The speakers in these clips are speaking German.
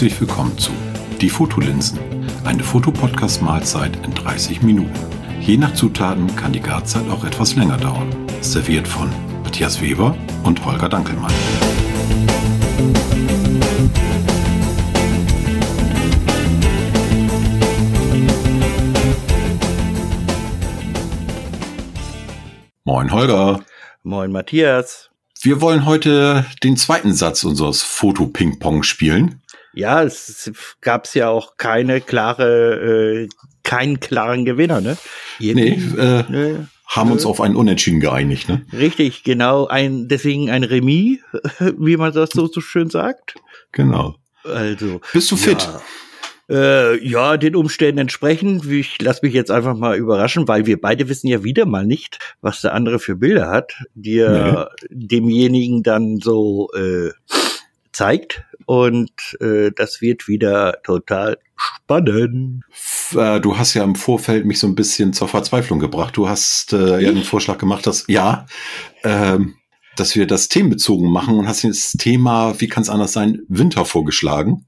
Herzlich willkommen zu Die Fotolinsen, eine Fotopodcast-Mahlzeit in 30 Minuten. Je nach Zutaten kann die Garzeit auch etwas länger dauern. Serviert von Matthias Weber und Holger Dankelmann. Moin Holger. Moin Matthias. Wir wollen heute den zweiten Satz unseres Foto-Ping-Pong spielen. Ja, es gab ja auch keine klare, äh, keinen klaren Gewinner, ne? Nee, äh, nee, haben uns auf einen Unentschieden geeinigt, ne? Richtig, genau, ein, deswegen ein Remis, wie man das so, so schön sagt. Genau. Also. Bist du fit? Ja. Äh, ja, den Umständen entsprechend. Ich lasse mich jetzt einfach mal überraschen, weil wir beide wissen ja wieder mal nicht, was der andere für Bilder hat, die er nee. demjenigen dann so äh, zeigt. Und äh, das wird wieder total spannend. Äh, du hast ja im Vorfeld mich so ein bisschen zur Verzweiflung gebracht. Du hast äh, ja einen Vorschlag gemacht, dass ja, ähm, dass wir das themenbezogen machen und hast das Thema, wie kann es anders sein, Winter vorgeschlagen,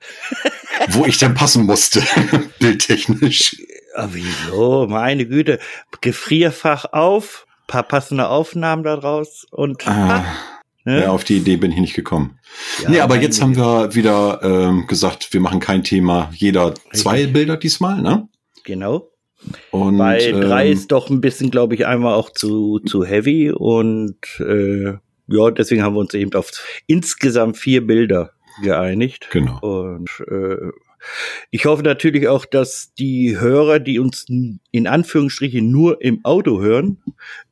wo ich dann passen musste, bildtechnisch. Ja, wieso? Meine Güte. Gefrierfach auf, paar passende Aufnahmen daraus und. Ah, ne? Ja, auf die Idee bin ich nicht gekommen. Ja, nee, aber jetzt haben wir wieder ähm, gesagt, wir machen kein Thema, jeder zwei Richtig. Bilder diesmal, ne? Genau. Und, Bei drei ähm, ist doch ein bisschen, glaube ich, einmal auch zu, zu heavy und äh, ja, deswegen haben wir uns eben auf insgesamt vier Bilder geeinigt. Genau. Und äh, ich hoffe natürlich auch, dass die Hörer, die uns in Anführungsstrichen nur im Auto hören,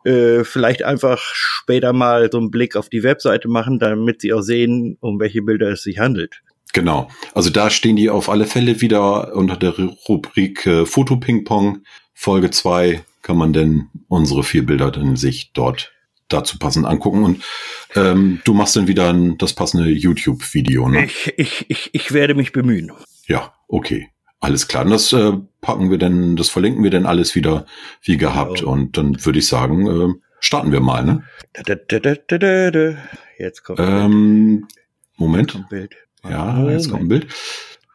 äh, vielleicht einfach später mal so einen Blick auf die Webseite machen, damit sie auch sehen, um welche Bilder es sich handelt. Genau. Also da stehen die auf alle Fälle wieder unter der Rubrik äh, Foto Ping Pong. Folge 2 kann man denn unsere vier Bilder dann sich dort dazu passend angucken und ähm, du machst dann wieder ein, das passende YouTube-Video. Ne? Ich, ich, ich, ich werde mich bemühen. Ja, okay. Alles klar. Und das äh, packen wir denn, das verlinken wir denn alles wieder wie gehabt. Genau. Und dann würde ich sagen, äh, starten wir mal, ne? Jetzt kommt ähm, Moment. Kommt Bild. Ja, jetzt kommt ein Bild.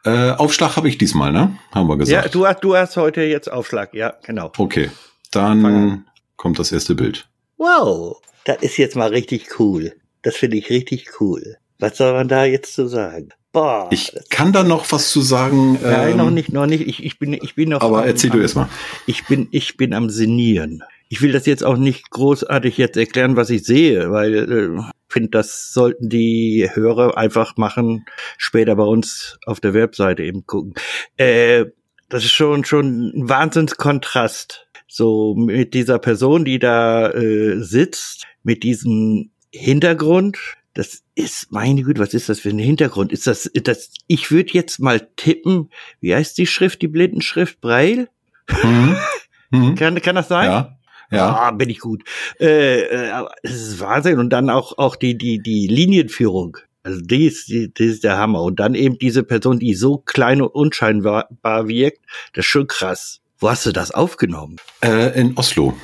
Äh, Aufschlag habe ich diesmal, ne? Haben wir gesagt. Ja, du hast, du hast heute jetzt Aufschlag, ja, genau. Okay. Dann kommt das erste Bild. Wow, das ist jetzt mal richtig cool. Das finde ich richtig cool. Was soll man da jetzt zu sagen? Boah. Ich kann da noch was zu sagen. Nein, ähm, noch nicht, noch nicht. Ich, ich bin, ich bin noch. Aber am, erzähl du erst mal. Ich bin, ich bin am Senieren. Ich will das jetzt auch nicht großartig jetzt erklären, was ich sehe, weil äh, finde, das sollten die Hörer einfach machen, später bei uns auf der Webseite eben gucken. Äh, das ist schon schon ein Wahnsinnskontrast so mit dieser Person, die da äh, sitzt, mit diesem Hintergrund. Das ist, meine Güte, was ist das für ein Hintergrund? Ist das, das, ich würde jetzt mal tippen, wie heißt die Schrift, die Blindenschrift? Braille? Mhm. Mhm. kann, kann das sein? Ja. Ja. Ah, bin ich gut. Äh, äh, es ist Wahnsinn. Und dann auch, auch die, die, die Linienführung. Also die ist, die, die ist der Hammer. Und dann eben diese Person, die so klein und unscheinbar wirkt, das ist schon krass. Wo hast du das aufgenommen? Äh, in Oslo.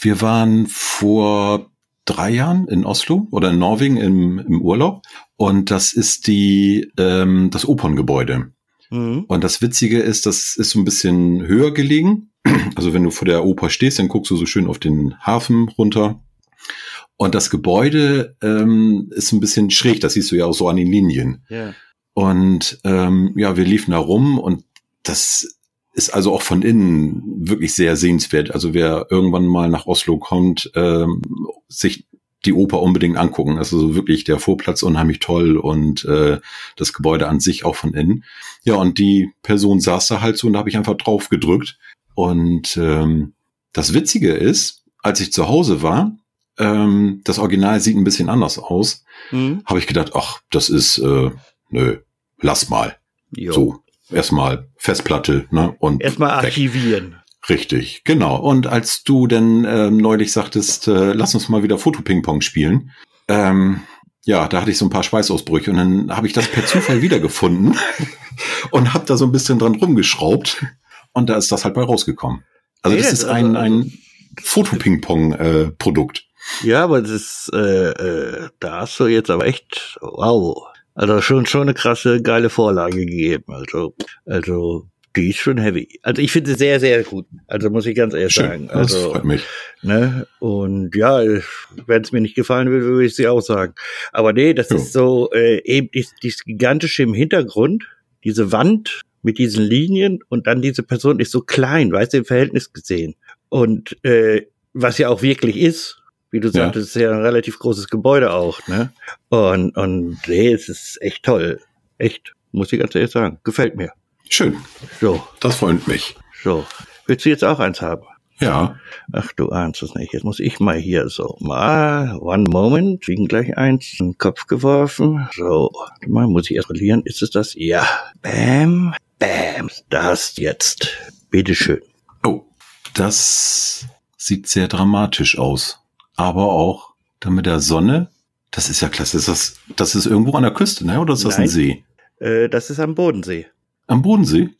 Wir waren vor drei Jahren in Oslo oder in Norwegen im, im Urlaub. Und das ist die, ähm, das Operngebäude. Mhm. Und das Witzige ist, das ist so ein bisschen höher gelegen. Also wenn du vor der Oper stehst, dann guckst du so schön auf den Hafen runter. Und das Gebäude ähm, ist ein bisschen schräg, das siehst du ja auch so an den Linien. Yeah. Und ähm, ja, wir liefen da rum und das ist also auch von innen wirklich sehr sehenswert. Also wer irgendwann mal nach Oslo kommt, ähm, sich die Oper unbedingt angucken. Also wirklich der Vorplatz unheimlich toll und äh, das Gebäude an sich auch von innen. Ja, und die Person saß da halt so und da habe ich einfach drauf gedrückt. Und ähm, das Witzige ist, als ich zu Hause war, ähm, das Original sieht ein bisschen anders aus, mhm. habe ich gedacht, ach, das ist, äh, nö, lass mal. Jo. So, erstmal Festplatte, ne? Und erstmal archivieren. Weg. Richtig, genau. Und als du denn ähm, neulich sagtest, äh, lass uns mal wieder Fotoping-Pong spielen, ähm, ja, da hatte ich so ein paar Schweißausbrüche und dann habe ich das per Zufall wiedergefunden und habe da so ein bisschen dran rumgeschraubt und da ist das halt bei rausgekommen. Also das ist ein, ein Fotoping-Pong-Produkt. Äh, ja, aber das ist, äh, äh, da hast du jetzt aber echt, wow, Also schon, schon eine krasse, geile Vorlage gegeben. Also, also, die ist schon heavy. Also ich finde sie sehr, sehr gut. Also muss ich ganz ehrlich Schön, sagen. das Also, freut mich. ne? Und ja, wenn es mir nicht gefallen will, würde ich sie auch sagen. Aber nee, das Jo. ist so äh, eben dies, dieses gigantische im Hintergrund, diese Wand mit diesen Linien und dann diese Person ist so klein, weißt du, im Verhältnis gesehen. Und äh, was ja auch wirklich ist, wie du Ja. sagtest, ist ja ein relativ großes Gebäude auch, ne? Und, und nee, es ist echt toll. Echt, muss ich ganz ehrlich sagen. Gefällt mir. Schön, So, das freut mich. so. Willst du jetzt auch eins haben? Ja, Ach, du ahnst es nicht. Jetzt muss ich mal hier so mal. One moment. Kriegen gleich eins in den Kopf geworfen. So. Mal muss ich erst verlieren. Ist es das? Ja. Bam. Bam. Das jetzt. Bitteschön. Oh, das sieht sehr dramatisch aus. Aber auch dann mit der Sonne. Das ist ja klasse. Ist das, das ist irgendwo an der Küste, ne? Oder ist das Nein. ein See? Äh, das ist am Bodensee. Am Bodensee?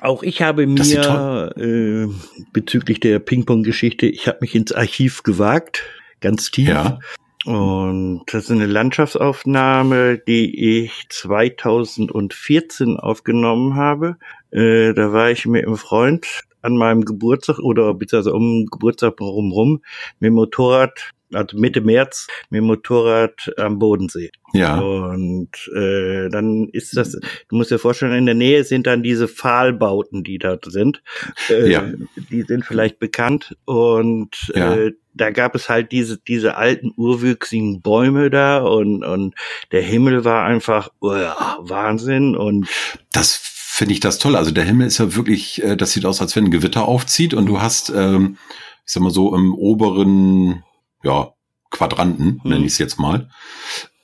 Auch ich habe mir äh, bezüglich der Ping-Pong-Geschichte, ich habe mich ins Archiv gewagt, ganz tief. Ja. Und das ist eine Landschaftsaufnahme, die ich 2014 aufgenommen habe. Äh, da war ich mit einem Freund an meinem Geburtstag oder beziehungsweise um Geburtstag rumrum mit dem Motorrad, also Mitte März, mit dem Motorrad am Bodensee. Ja. Und äh, dann ist das, du musst dir vorstellen, in der Nähe sind dann diese Pfahlbauten, die dort sind. Äh, Ja. Die sind vielleicht bekannt. Und Ja. äh, da gab es halt diese, diese alten urwüchsigen Bäume da und, und der Himmel war einfach uah, Wahnsinn. Und Das finde ich das toll. Also der Himmel ist ja wirklich, äh, das sieht aus, als wenn ein Gewitter aufzieht und du hast, ähm, ich sag mal so, im oberen, ja, Quadranten, Mhm. nenne ich es jetzt mal,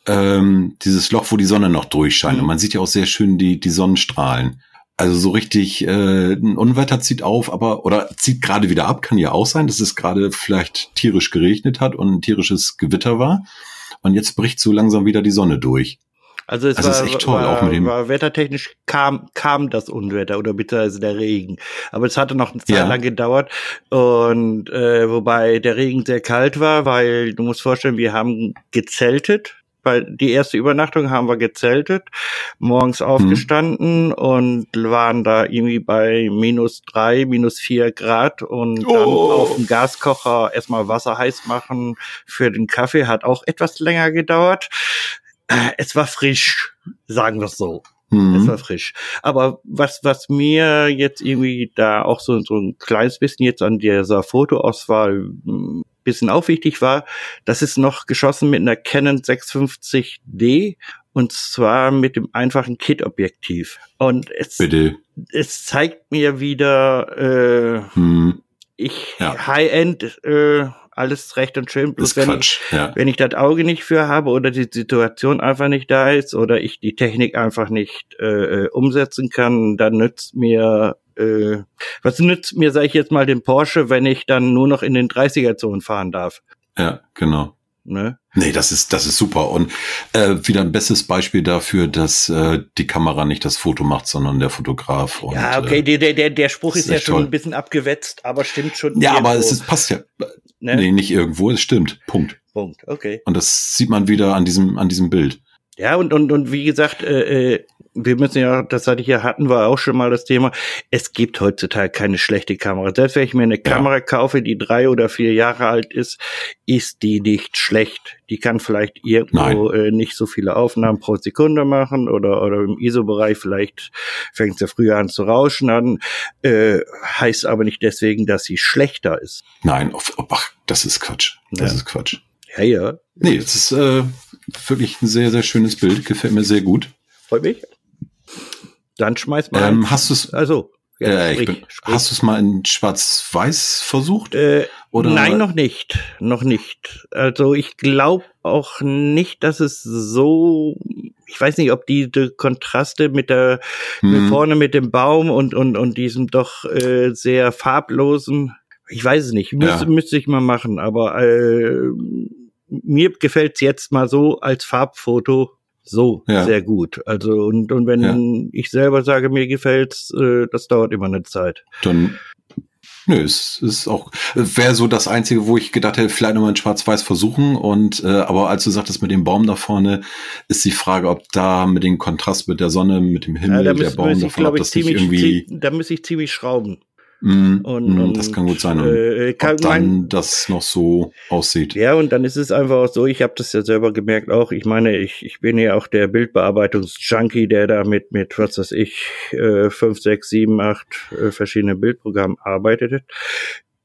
ähm, dieses Loch, wo die Sonne noch durchscheint. Mhm. Und man sieht ja auch sehr schön die, die Sonnenstrahlen. Also so richtig, äh, ein Unwetter zieht auf, aber, oder zieht gerade wieder ab, kann ja auch sein, dass es gerade vielleicht tierisch geregnet hat und ein tierisches Gewitter war. Und jetzt bricht so langsam wieder die Sonne durch. Also es Also war, ist echt toll, war, auch mit dem- war wettertechnisch kam, kam das Unwetter oder beziehungsweise der Regen. Aber es hatte noch eine Zeit Ja. lang gedauert. Und äh, wobei der Regen sehr kalt war, weil du musst vorstellen, wir haben gezeltet. Weil die erste Übernachtung haben wir gezeltet, morgens Mhm. aufgestanden und waren da irgendwie bei minus drei, minus vier Grad und dann Oh. auf dem Gaskocher erstmal Wasser heiß machen für den Kaffee hat auch etwas länger gedauert. Es war frisch, sagen wir es so. Es Mhm. war frisch. Aber was, was mir jetzt irgendwie da auch so, so ein kleines bisschen jetzt an dieser Fotoauswahl ein bisschen auch wichtig war, das ist noch geschossen mit einer Canon 650D und zwar mit dem einfachen Kit-Objektiv. Und es, Bitte. es zeigt mir wieder, äh, Hm. ich Ja. High-End, äh, alles recht und schön. Bloß wenn ich, Quatsch. Ja. wenn ich das Auge nicht für habe oder die Situation einfach nicht da ist oder ich die Technik einfach nicht äh, äh, umsetzen kann, dann nützt mir äh, was nützt mir, sage ich jetzt mal, den Porsche, wenn ich dann nur noch in den 30er-Zonen fahren darf. ja, genau. Ne? Nee, das ist, das ist super. Und äh, wieder ein bestes Beispiel dafür, dass äh, die Kamera nicht das Foto macht, sondern der Fotograf. Und, ja, okay, Äh, der, der, der, der Spruch ist ist ja schon toll. ein bisschen abgewetzt, aber stimmt schon. ja, aber es ist, passt ja. ne? Nee, nicht irgendwo, es stimmt. Punkt. Punkt, okay. Und das sieht man wieder an diesem, an diesem Bild. Ja, und, und, und wie gesagt, äh, äh, wir müssen ja, das hatte ich ja, hatten wir auch schon mal das Thema, es gibt heutzutage keine schlechte Kamera. Selbst wenn ich mir eine Ja. Kamera kaufe, die drei oder vier Jahre alt ist, ist die nicht schlecht. Die kann vielleicht irgendwo äh, nicht so viele Aufnahmen pro Sekunde machen oder, oder im ISO-Bereich vielleicht fängt es ja früher an zu rauschen an, äh, heißt aber nicht deswegen, dass sie schlechter ist. Nein, auf, ach, das ist Quatsch. Das Ja. ist Quatsch. Ja, ja, Nee, es ist äh, wirklich ein sehr, sehr schönes Bild. Gefällt mir sehr gut. freut mich. Dann schmeiß mal. Ähm, hast du es also, ja, äh, ich sprich, bin, sprich. hast du es mal in Schwarz-Weiß versucht? Äh, Oder- Nein, noch nicht. Noch nicht. Also ich glaube auch nicht, dass es so. Ich weiß nicht, ob die, die Kontraste mit der mit Hm. vorne mit dem Baum und und und diesem doch äh, sehr farblosen. Ich weiß es nicht. Müsste, Ja. müsste ich mal machen. Aber äh, mir gefällt's jetzt mal so als Farbfoto so Ja. sehr gut. Also und und wenn Ja. ich selber sage, mir gefällt's, äh, das dauert immer eine Zeit. Dann Nö, es ist auch, wäre so das Einzige, wo ich gedacht hätte, vielleicht nochmal in Schwarz-Weiß versuchen. Und äh, aber als du sagtest mit dem Baum da vorne, ist die Frage, ob da mit dem Kontrast mit der Sonne, mit dem Himmel, Ja, da der muss, Baum davon, glaube ob das nicht irgendwie. da muss ich ziemlich schrauben. Mm, Und, mm, und, das kann gut sein. Und Äh, kann ob dann das noch so aussieht. ja, und dann ist es einfach auch so, ich habe das ja selber gemerkt auch, ich meine, ich, ich bin ja auch der Bildbearbeitungs-Junkie, der da mit, mit, was weiß ich, äh, fünf, sechs, sieben, acht äh, verschiedene Bildprogrammen arbeitet.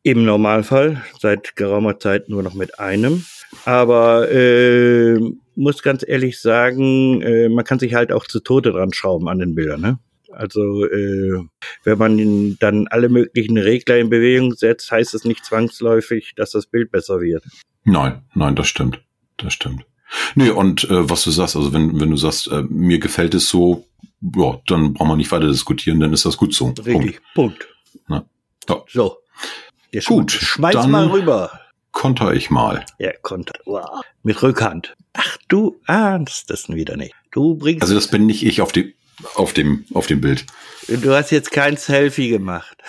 Im Normalfall, seit geraumer Zeit nur noch mit einem. Aber äh, muss ganz ehrlich sagen, äh, man kann sich halt auch zu Tode dran schrauben an den Bildern, ne? Also äh, wenn man dann alle möglichen Regler in Bewegung setzt, heißt es nicht zwangsläufig, dass das Bild besser wird. Nein, nein, das stimmt. Das stimmt. Nee, und äh, was du sagst, also wenn, wenn du sagst, äh, mir gefällt es so, ja, dann braucht man nicht weiter diskutieren, dann ist das gut so. Richtig. Punkt. Ja. Ja. So. Der Gut, Schmeiß dann- mal rüber. Konter ich mal. Ja, konnte. Wow. Mit Rückhand. Ach, du ahnst es wieder nicht. Du bringst, Also das bin nicht ich auf dem, auf dem, auf dem Bild. du hast jetzt kein Selfie gemacht.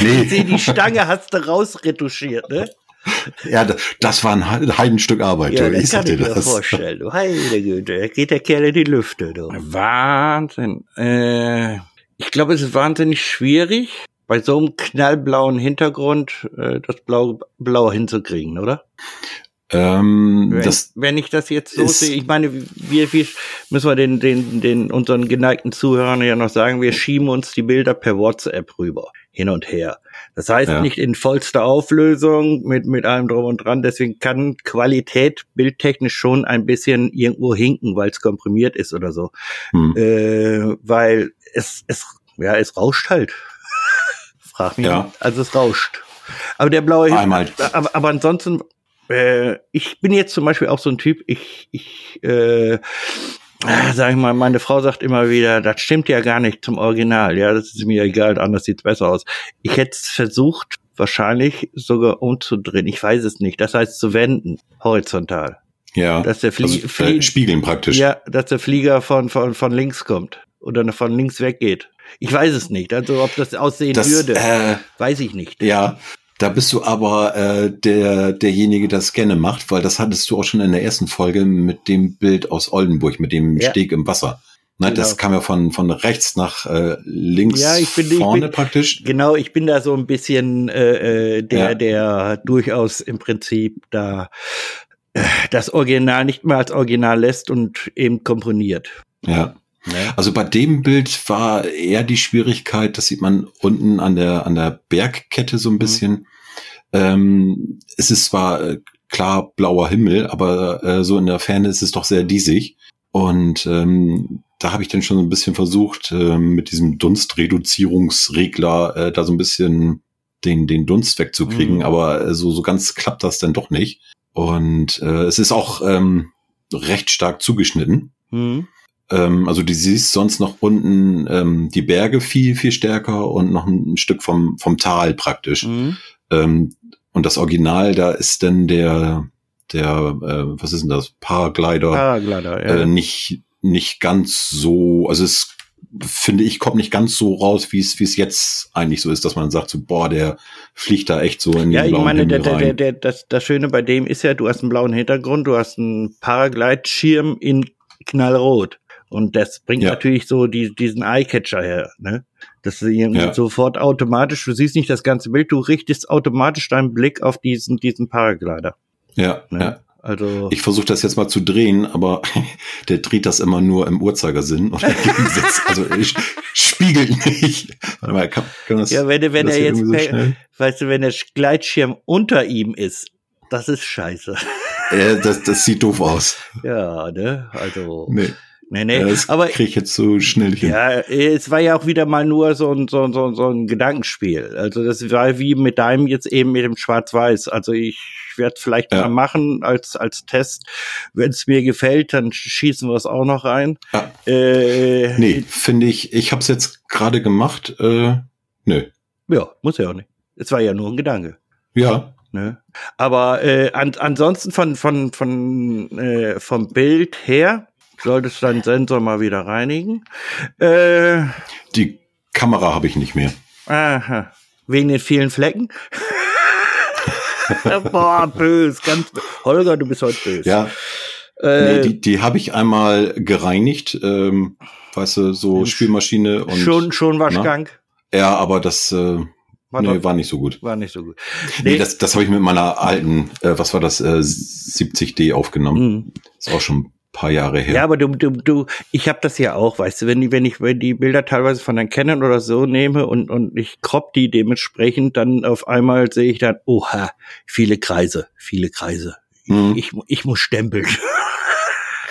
Nee, Sieh, die Stange hast du rausretuschiert, ne? ja, das, war ein He- Heidenstück Arbeit. Ja, du, das ich kann dir ich mir das. vorstellen. Du heile Güte, da geht der Kerl in die Lüfte, du. Wahnsinn. Äh, ich glaube, es ist wahnsinnig schwierig, bei so einem knallblauen Hintergrund äh, das Blau, Blau hinzukriegen, oder? Ähm, Wenn, das, wenn ich das jetzt so sehe, ich meine, wir, wir müssen wir den, den, den unseren geneigten Zuhörern ja noch sagen, wir schieben uns die Bilder per WhatsApp rüber, hin und her. Das heißt Ja. nicht in vollster Auflösung mit, mit allem drum und dran, deswegen kann Qualität bildtechnisch schon ein bisschen irgendwo hinken, weil es komprimiert ist oder so. hm, Äh, weil es, es, ja, es rauscht halt. Frag mich. Ja. nicht. Also es rauscht. Aber der blaue Himmel, aber, aber ansonsten, äh, ich bin jetzt zum Beispiel auch so ein Typ, ich, ich, äh, sag ich mal, meine Frau sagt immer wieder, das stimmt ja gar nicht zum Original. Ja, das ist mir egal, anders sieht's besser aus. Ich hätte es versucht, wahrscheinlich sogar umzudrehen. Ich weiß es nicht. Das heißt zu wenden, horizontal. ja, Dass der Flie also, äh, spiegeln praktisch. ja, dass der Flieger von, von, von links kommt oder von links weggeht. Ich weiß es nicht. Also ob das aussehen das, würde, äh, weiß ich nicht. Ja, da bist du aber äh, der derjenige, der das gerne macht, weil das hattest du auch schon in der ersten Folge mit dem Bild aus Oldenburg, mit dem Ja. Steg im Wasser. Ne, Genau. Das kam ja von, von rechts nach äh, links Ja, ich bin- ich vorne bin- praktisch. Genau, ich bin da so ein bisschen äh, äh, der, Ja. der durchaus im Prinzip da äh, das Original nicht mehr als Original lässt und eben komponiert. Ja. Also bei dem Bild war eher die Schwierigkeit, das sieht man unten an der, an der Bergkette Mhm. so ein bisschen. Ähm, es ist zwar äh, klar blauer Himmel, aber äh, so in der Ferne ist es doch sehr diesig. Und ähm, da habe ich dann schon so ein bisschen versucht, äh, mit diesem Dunstreduzierungsregler äh, da so ein bisschen den, den Dunst wegzukriegen, Mhm. aber äh, so, so ganz klappt das dann doch nicht. Und äh, es ist auch ähm, recht stark zugeschnitten. Hm? Ähm, also du siehst sonst noch unten ähm, die Berge viel, viel stärker und noch ein Stück vom, vom Tal praktisch. Hm? Ähm, und das Original, da ist dann der, der, äh, was ist denn das, Paraglider, Paraglider, ja. äh, nicht, nicht ganz so, also es finde ich, kommt nicht ganz so raus, wie es, wie es jetzt eigentlich so ist, dass man sagt, so, boah, der fliegt da echt so in den Ja, ich blauen meine, der, Himmel der, der, rein. der, das, das Schöne bei dem ist ja, du hast einen blauen Hintergrund, du hast einen Paragleitschirm in knallrot. Und das bringt Ja. natürlich so die, diesen Eyecatcher her, ne? Das Ja. sofort automatisch, du siehst nicht das ganze Bild, du richtest automatisch deinen Blick auf diesen, diesen Paraglider. ja, Ne? ja. Also, Ich versuche das jetzt mal zu drehen, aber der dreht das immer nur im Uhrzeigersinn oder. Also ich spiegelt nicht. Warte mal, kann, kann das, ja, wenn, er- wenn das er jetzt, so schnell? weißt du, wenn der Gleitschirm unter ihm ist, das ist scheiße. Äh, das, das sieht doof aus. Ja, ne? Also, Nee, nee, nee. das aber kriege ich jetzt so schnell hin. Ja, es war ja auch wieder mal nur so ein, so, ein- so, ein- so ein Gedankenspiel. Also das war wie mit deinem jetzt eben mit dem Schwarz-Weiß. Also ich werde vielleicht Ja. mal machen als, als Test. Wenn es mir gefällt, dann schießen wir es auch noch rein. Ja. Äh, Nee, finde ich, ich habe es jetzt gerade gemacht. Äh, nö. Ja, muss ja auch nicht. Es war ja nur ein Gedanke. Ja, Ne? Aber äh, an, ansonsten von, von, von, äh, vom Bild her solltest du deinen Sensor mal wieder reinigen. Äh, die Kamera habe ich nicht mehr. aha. Wegen den vielen Flecken? Boah, böse, ganz böse. Holger, du bist heute böse. Ja. Äh, nee, die die habe ich einmal gereinigt, ähm, weißt du, so Spülmaschine und. Schon, schon Waschgang. Na? Ja, aber das äh, war, nee, war nicht so gut. War nicht so gut. Nee, nee das, das habe ich mit meiner alten, äh, was war das, äh, 70D aufgenommen. Mhm. Ist auch schon paar Jahre her. Ja, aber du, du, du, ich habe das ja auch, weißt du, wenn, die, wenn ich wenn die Bilder teilweise von der Canon oder so nehme und, und ich crop die dementsprechend, dann auf einmal sehe ich dann, oha, viele Kreise, viele Kreise. Mhm. Ich, ich muss stempeln.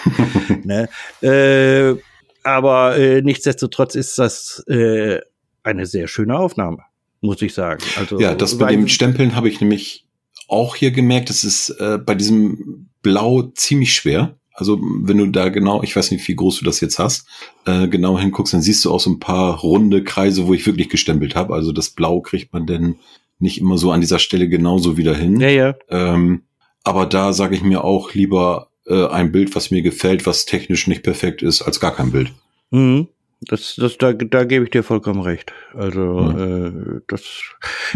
ne? äh, aber äh, nichtsdestotrotz ist das äh, eine sehr schöne Aufnahme, muss ich sagen. Also ja, das bei dem Stempeln habe ich nämlich auch hier gemerkt, das ist äh, bei diesem Blau ziemlich schwer. Also wenn du da genau, ich weiß nicht, wie groß du das jetzt hast, äh, genau hinguckst, dann siehst du auch so ein paar runde Kreise, wo ich wirklich gestempelt habe. Also das Blau kriegt man denn nicht immer so an dieser Stelle genauso wieder hin. Ja, ja. Ähm, aber da sage ich mir auch lieber äh, ein Bild, was mir gefällt, was technisch nicht perfekt ist, als gar kein Bild. Mhm. Das, das, da, da gebe ich dir vollkommen recht. Also mhm. äh, das,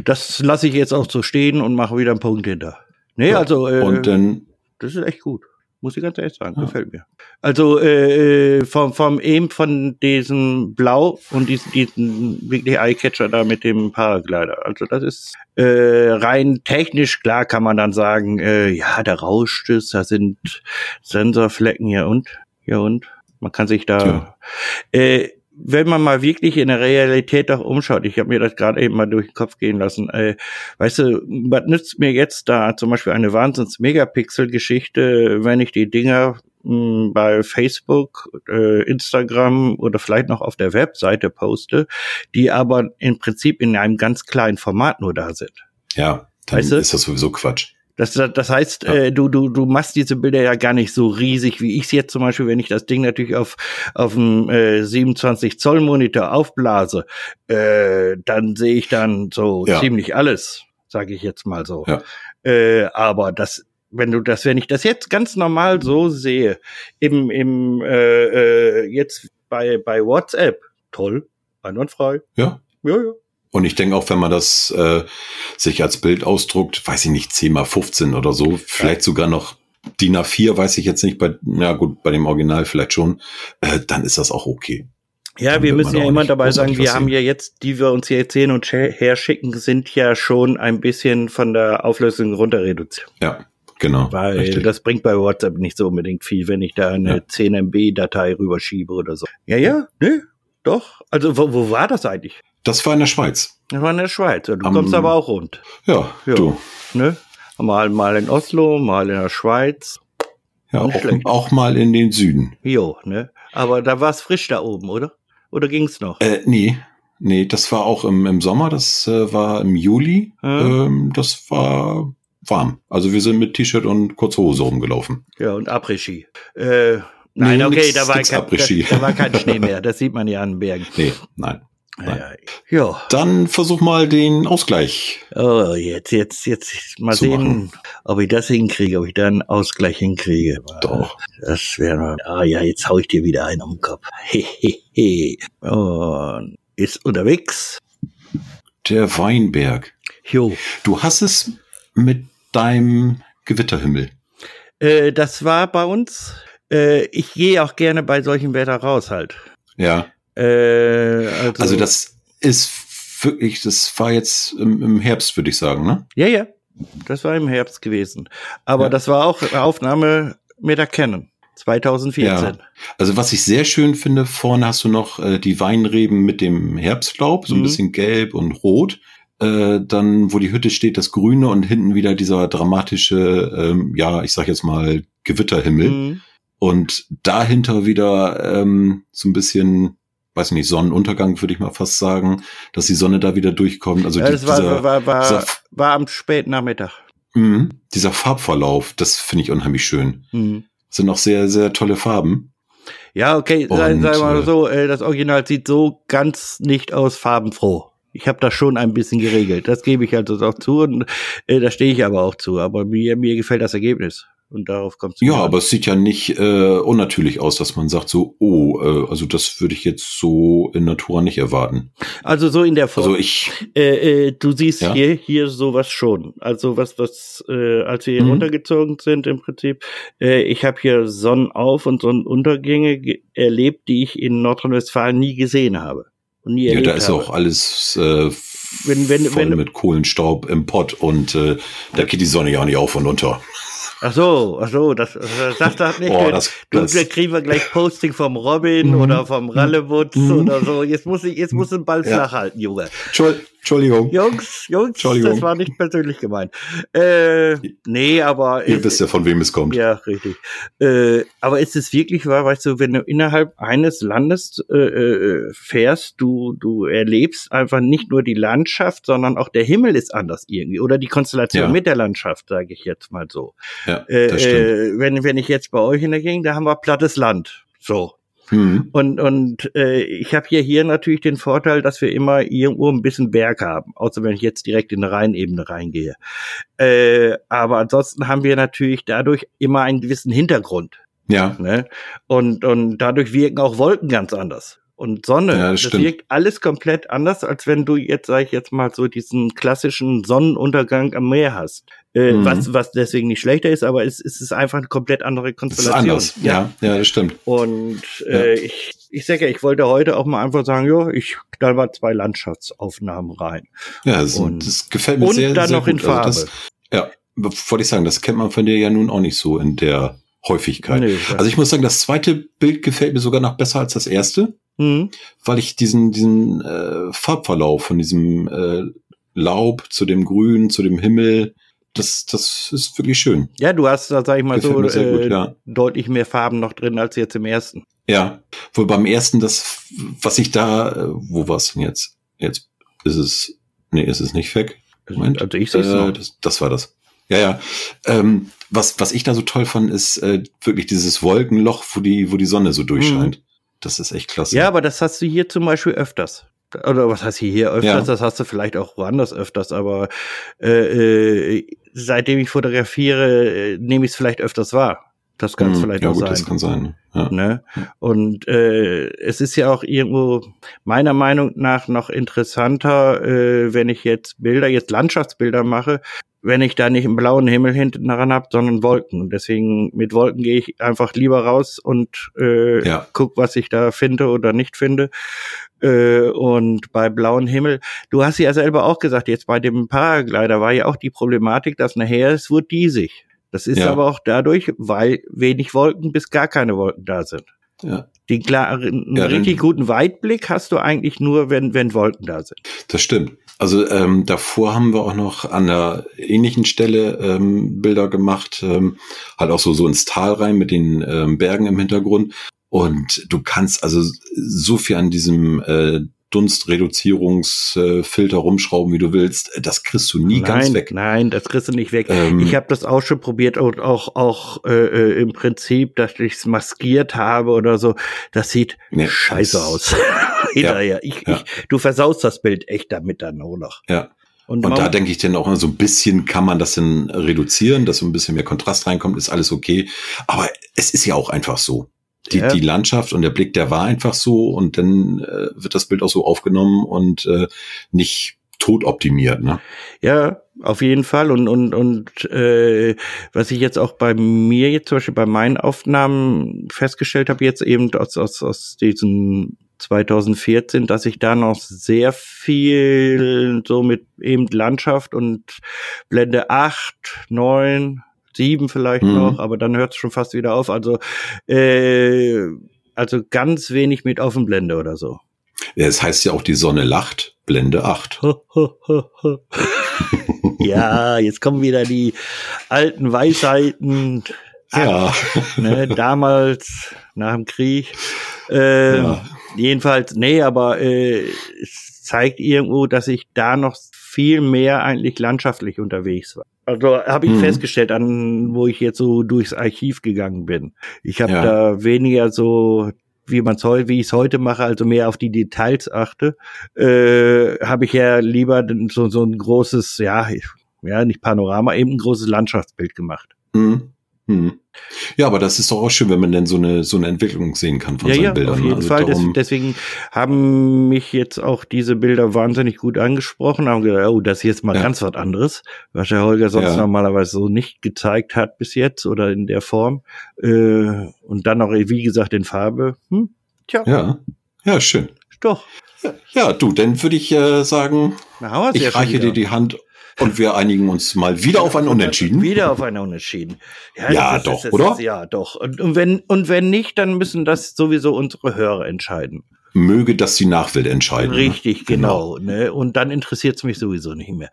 das lasse ich jetzt auch so stehen und mache wieder einen Punkt hinter. Nee, ja. also äh, und dann, das ist echt gut. Muss ich ganz ehrlich sagen, ja. gefällt mir. Also äh, äh, vom, vom eben von diesem Blau und diesen, diesen wirklich Eyecatcher da mit dem Paraglider. Also das ist äh, rein technisch klar kann man dann sagen, äh, ja, da rauscht es, da sind Sensorflecken hier und hier und man kann sich da äh, wenn man mal wirklich in der Realität auch umschaut, ich habe mir das gerade eben mal durch den Kopf gehen lassen, äh, weißt du, was nützt mir jetzt da zum Beispiel eine Wahnsinns-Megapixel-Geschichte, wenn ich die Dinger mh, hm, bei Facebook, äh, Instagram oder vielleicht noch auf der Webseite poste, die aber im Prinzip in einem ganz kleinen Format nur da sind. Ja, dann weißt du? ist das sowieso Quatsch. Das, das heißt, ja. äh, du, du, du machst diese Bilder ja gar nicht so riesig, wie ich es jetzt zum Beispiel, wenn ich das Ding natürlich auf, auf einem äh, 27 Zoll Monitor aufblase, äh, dann sehe ich dann so ja. ziemlich alles, sage ich jetzt mal so. Ja. Äh, aber das, wenn du das, wenn ich das jetzt ganz normal so sehe, im, im äh, äh, jetzt bei, bei WhatsApp, toll, einwandfrei. Ja. Ja, ja. Und ich denke auch, wenn man das äh, sich als Bild ausdruckt, weiß ich nicht, 10 mal 15 oder so, vielleicht sogar noch DIN A4, weiß ich jetzt nicht, bei, ja gut, bei dem Original vielleicht schon, äh, dann ist das auch okay. Ja, dann wir müssen ja immer dabei sagen, wir haben ja jetzt, die wir uns hier erzählen und herschicken, sind ja schon ein bisschen von der Auflösung runter reduziert. Ja, genau. Weil richtig. das bringt bei WhatsApp nicht so unbedingt viel, wenn ich da eine ja. 10 MB-Datei rüberschiebe oder so. Ja, ja, ne, doch. Also wo, wo war das eigentlich? Das war in der Schweiz. Das war in der Schweiz. Du Am, kommst aber auch rund. Ja, ja, du. Ne? Mal, mal in Oslo, mal in der Schweiz. Ja, auch, auch, mal in den Süden. Jo, ne? Aber da war es frisch da oben, oder? Oder ging's noch? Äh, nee. Nee, das war auch im, im Sommer, das äh, war im Juli. Hm. Ähm, das war warm. Also wir sind mit T-Shirt und Kurzhose rumgelaufen. Ja, und Après-Ski. Äh, nein, nee, okay, nix, da, war kein, da, da, war kein Schnee mehr. Das sieht man ja an den Bergen. Nee, nein. Ja. Dann versuch mal den Ausgleich. Oh, jetzt, jetzt, jetzt mal sehen, machen. ob ich das hinkriege, ob ich da einen Ausgleich hinkriege. Doch. Das wäre, ah ja, jetzt hau ich dir wieder einen um den Kopf. Hehehe. Und ist unterwegs. Der Weinberg. Jo. Du hast es mit deinem Gewitterhimmel. Äh, das war bei uns. Äh, ich gehe auch gerne bei solchem Wetter raus halt. Ja. Äh, also, also das ist wirklich, das war jetzt im, im Herbst, würde ich sagen, ne? Ja, ja. Das war im Herbst gewesen. Aber ja. das war auch eine Aufnahme mit der Canon. 2014. Ja. Also was ich sehr schön finde, vorne hast du noch äh, die Weinreben mit dem Herbstlaub, so ein mhm. bisschen gelb und rot. Äh, dann, wo die Hütte steht, das Grüne und hinten wieder dieser dramatische, ähm, ja, ich sag jetzt mal Gewitterhimmel. Mhm. Und dahinter wieder ähm, so ein bisschen weiß nicht, Sonnenuntergang würde ich mal fast sagen, dass die Sonne da wieder durchkommt. Also ja, das die, war, dieser, war, war, dieser, war am späten Nachmittag. Mh, dieser Farbverlauf, das finde ich unheimlich schön. Mhm. Sind auch sehr, sehr tolle Farben. Ja, okay, sagen wir mal äh, so, äh, das Original sieht so ganz nicht aus farbenfroh. Ich habe das schon ein bisschen geregelt. Das gebe ich also auch zu und äh, da stehe ich aber auch zu. Aber mir, mir gefällt das Ergebnis. Und darauf kommt es. Ja, aber es sieht ja nicht äh, unnatürlich aus, dass man sagt so, oh, äh, also das würde ich jetzt so in Natura nicht erwarten. Also so in der Form. Also ich, Äh, äh, du siehst Ja. hier hier sowas schon. Also was was äh, als wir hier Mhm. runtergezogen sind im Prinzip. Äh, ich habe hier Sonnenauf und Sonnenuntergänge ge- erlebt, die ich in Nordrhein-Westfalen nie gesehen habe und nie ja, erlebt da ist habe. auch alles äh, Wenn- wenn- voll wenn- mit Kohlenstaub im Pott und äh, da geht die Sonne ja auch nicht auf und unter. Ach so, ach so, das, das sagt das nicht. Oh, du, das- du, das- da kriegen wir gleich Posting vom Robin Mhm. oder vom Rallewutz Mhm. oder so. Jetzt muss ich, jetzt muss ein Ball flach halten, Junge. Entschuld- Entschuldigung, Jungs, Jungs, Entschuldigung. das war nicht persönlich gemeint. Äh, nee, aber ihr es- wisst ja, von wem es kommt. ja, richtig. Äh, aber ist es wirklich wahr, weißt du, wenn du innerhalb eines Landes äh, äh, fährst, du, du erlebst einfach nicht nur die Landschaft, sondern auch der Himmel ist anders irgendwie. Oder die Konstellation Ja. mit der Landschaft, sage ich jetzt mal so. Ja, Äh, das stimmt. äh, wenn, wenn ich jetzt bei euch in der Gegend, da haben wir plattes Land. So. Hm. Und, und äh, ich habe hier, hier natürlich den Vorteil, dass wir immer irgendwo ein bisschen Berg haben, außer wenn ich jetzt direkt in eine Rheinebene reingehe. Äh, aber ansonsten haben wir natürlich dadurch immer einen gewissen Hintergrund. Ja, Ne? Und, und dadurch wirken auch Wolken ganz anders. Und Sonne, Ja, das das, wirkt alles komplett anders, als wenn du jetzt, sag ich jetzt mal, so diesen klassischen Sonnenuntergang am Meer hast. Äh, Mhm. was, was deswegen nicht schlechter ist, aber es, es ist einfach eine komplett andere das ist Konstellation. anders. Ja, ja, das stimmt. Und äh, ich, ich sage ja, ich wollte heute auch mal einfach sagen, ja, ich knall mal zwei Landschaftsaufnahmen rein. Ja, das, Und- das gefällt mir Und sehr, dann sehr noch in gut. Also Farbe. das, ja, wollte ich sagen, das kennt man von dir ja nun auch nicht so in der Häufigkeit. Nee, Also ich muss sagen, das zweite Bild gefällt mir sogar noch besser als das erste, hm, weil ich diesen, diesen äh, Farbverlauf von diesem äh, Laub zu dem Grün, zu dem Himmel, das, das ist wirklich schön. ja, du hast da, sag ich mal, Gefällt so sehr äh, gut, ja. deutlich mehr Farben noch drin als jetzt im ersten. Ja, wohl beim ersten, das, was ich da, äh, wo war's denn jetzt? Jetzt ist es, nee, ist es nicht weg. Moment. Also ich sehe es äh, das, das war das. Ja, ja. Ähm, was, was ich da so toll fand, ist äh, wirklich dieses Wolkenloch, wo die, wo die Sonne so durchscheint. Das ist echt klasse. Ja, aber das hast du hier zum Beispiel öfters. Oder was heißt hier, hier öfters? Ja. Das hast du vielleicht auch woanders öfters, aber äh, äh, seitdem ich fotografiere, äh, nehme ich es vielleicht öfters wahr. Das kann es Hm, vielleicht ja, auch gut, sein. das kann sein. Ja. Ne? Und äh, es ist ja auch irgendwo meiner Meinung nach noch interessanter, äh, wenn ich jetzt Bilder, jetzt Landschaftsbilder mache, wenn ich da nicht einen blauen Himmel hinten dran habe, sondern Wolken. Und deswegen mit Wolken gehe ich einfach lieber raus und äh, Ja. guck, was ich da finde oder nicht finde. Äh, und bei blauem Himmel, du hast ja selber auch gesagt, jetzt bei dem Paraglider war ja auch die Problematik, dass nachher es wird diesig. Das ist Ja. aber auch dadurch, weil wenig Wolken bis gar keine Wolken da sind. ja, Den klaren, einen Ja, richtig guten Weitblick hast du eigentlich nur, wenn, wenn Wolken da sind. das stimmt. Also ähm, davor haben wir auch noch an einer ähnlichen Stelle ähm, Bilder gemacht, ähm, halt auch so, so ins Tal rein mit den ähm, Bergen im Hintergrund. Und du kannst also so viel an diesem äh, Dunstreduzierungsfilter rumschrauben, wie du willst. Das kriegst du nie nein, ganz weg. nein, das kriegst du nicht weg. Ähm, ich habe das auch schon probiert und auch, auch äh, äh, im Prinzip, dass ich es maskiert habe oder so. Das sieht Nee, scheiße das- aus. Hinterher. Ich, ja. ich, du versaust das Bild echt damit dann auch noch. Ja. Und, Und da denke ich dann auch so ein bisschen kann man das dann reduzieren, dass so ein bisschen mehr Kontrast reinkommt, ist alles okay. Aber es ist ja auch einfach so. Die, Ja. die Landschaft und der Blick, der war einfach so und dann äh, wird das Bild auch so aufgenommen und äh, nicht tot optimiert. Ne? Ja, auf jeden Fall. Und, und, und äh, was ich jetzt auch bei mir jetzt zum Beispiel bei meinen Aufnahmen festgestellt habe, jetzt eben aus, aus, aus diesen 2014, dass ich da noch sehr viel so mit eben Landschaft und Blende 8, 9, 7 vielleicht Mhm. noch, aber dann hört es schon fast wieder auf. Also, äh, also ganz wenig mit Offenblende oder so. Ja, Es heißt ja auch, die Sonne lacht, Blende 8. ja, jetzt kommen wieder die alten Weisheiten. Ja. Ne, damals, nach dem Krieg. Ähm, Ja. Jedenfalls, nee, aber äh, es zeigt irgendwo, dass ich da noch viel mehr eigentlich landschaftlich unterwegs war. Also habe ich Mhm. festgestellt, an wo ich jetzt so durchs Archiv gegangen bin. Ich habe Ja. da weniger so wie man heute, wie ich es heute mache, also mehr auf die Details achte, äh, habe ich ja lieber so so ein großes, ja, ja nicht Panorama, eben ein großes Landschaftsbild gemacht. Hm. Hm. Ja, aber das ist doch auch schön, wenn man denn so eine, so eine Entwicklung sehen kann von ja, seinen ja, Bildern. auf jeden Also Fall. darum- Des, deswegen haben mich jetzt auch diese Bilder wahnsinnig gut angesprochen. Haben gedacht, oh, das hier ist mal Ja. ganz was anderes, was der Holger sonst Ja. normalerweise so nicht gezeigt hat bis jetzt oder in der Form. Äh, und dann noch, wie gesagt, in Farbe. Hm? Tja, ja, ja, schön. doch. Ja, du, dann würde ich äh, sagen, Na, ich reiche wieder. dir die Hand und wir einigen uns mal wieder auf ein Unentschieden. Wieder auf ein Unentschieden. Ja, das doch, das oder? ja, doch. Und, und, wenn, und wenn nicht, dann müssen das sowieso unsere Hörer entscheiden. Möge das die Nachwelt entscheiden. ne? Richtig, genau. Ne? Und dann interessiert es mich sowieso nicht mehr.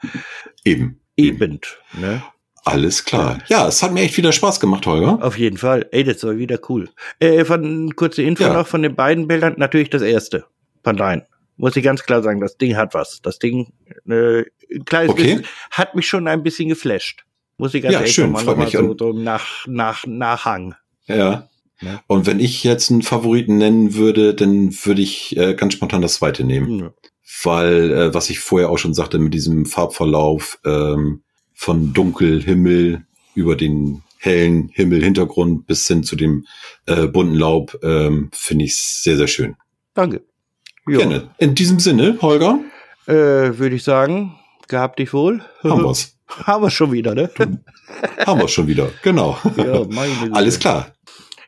Eben. Eben. Ne? Alles klar. Ja, es hat mir echt wieder Spaß gemacht, Holger. Auf jeden Fall. Ey, das war wieder cool. Äh, von kurze Info Ja. noch von den beiden Bildern. Natürlich das erste. Von deinen. Muss ich ganz klar sagen, das Ding hat was. Das Ding, äh, ein kleines Okay. bisschen, hat mich schon ein bisschen geflasht. Muss ich ganz Ja, ehrlich schön, mich. mal so, so nach, nach, Nachhang. Ja. Ja. Und wenn ich jetzt einen Favoriten nennen würde, dann würde ich äh, ganz spontan das zweite nehmen. Ja. Weil, äh, was ich vorher auch schon sagte, mit diesem Farbverlauf ähm, von Dunkelhimmel über den hellen Himmelhintergrund bis hin zu dem äh, bunten Laub, ähm, finde ich sehr, sehr schön. Danke. Ja. Gerne. In diesem Sinne, Holger, Äh, würde ich sagen, gehabt dich wohl. haben wir's. Haben wir schon wieder, ne? haben wir schon wieder. Genau. ja. Alles klar.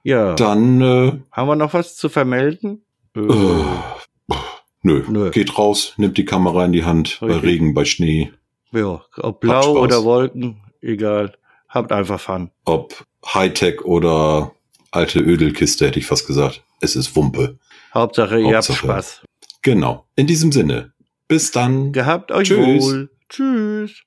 Ja. Dann, äh, Haben wir noch was zu vermelden? Äh, äh, nö. Nö. Geht raus, nimmt die Kamera in die Hand, bei Richtig. Regen, bei Schnee, ja, ob blau oder Wolken, egal. Habt einfach Fun. ob Hightech oder alte Ödelkiste, hätte ich fast gesagt. Es ist Wumpe. Hauptsache, ihr habt. Spaß. Genau. In diesem Sinne. Bis dann. Gehabt euch Tschüss. wohl. Tschüss.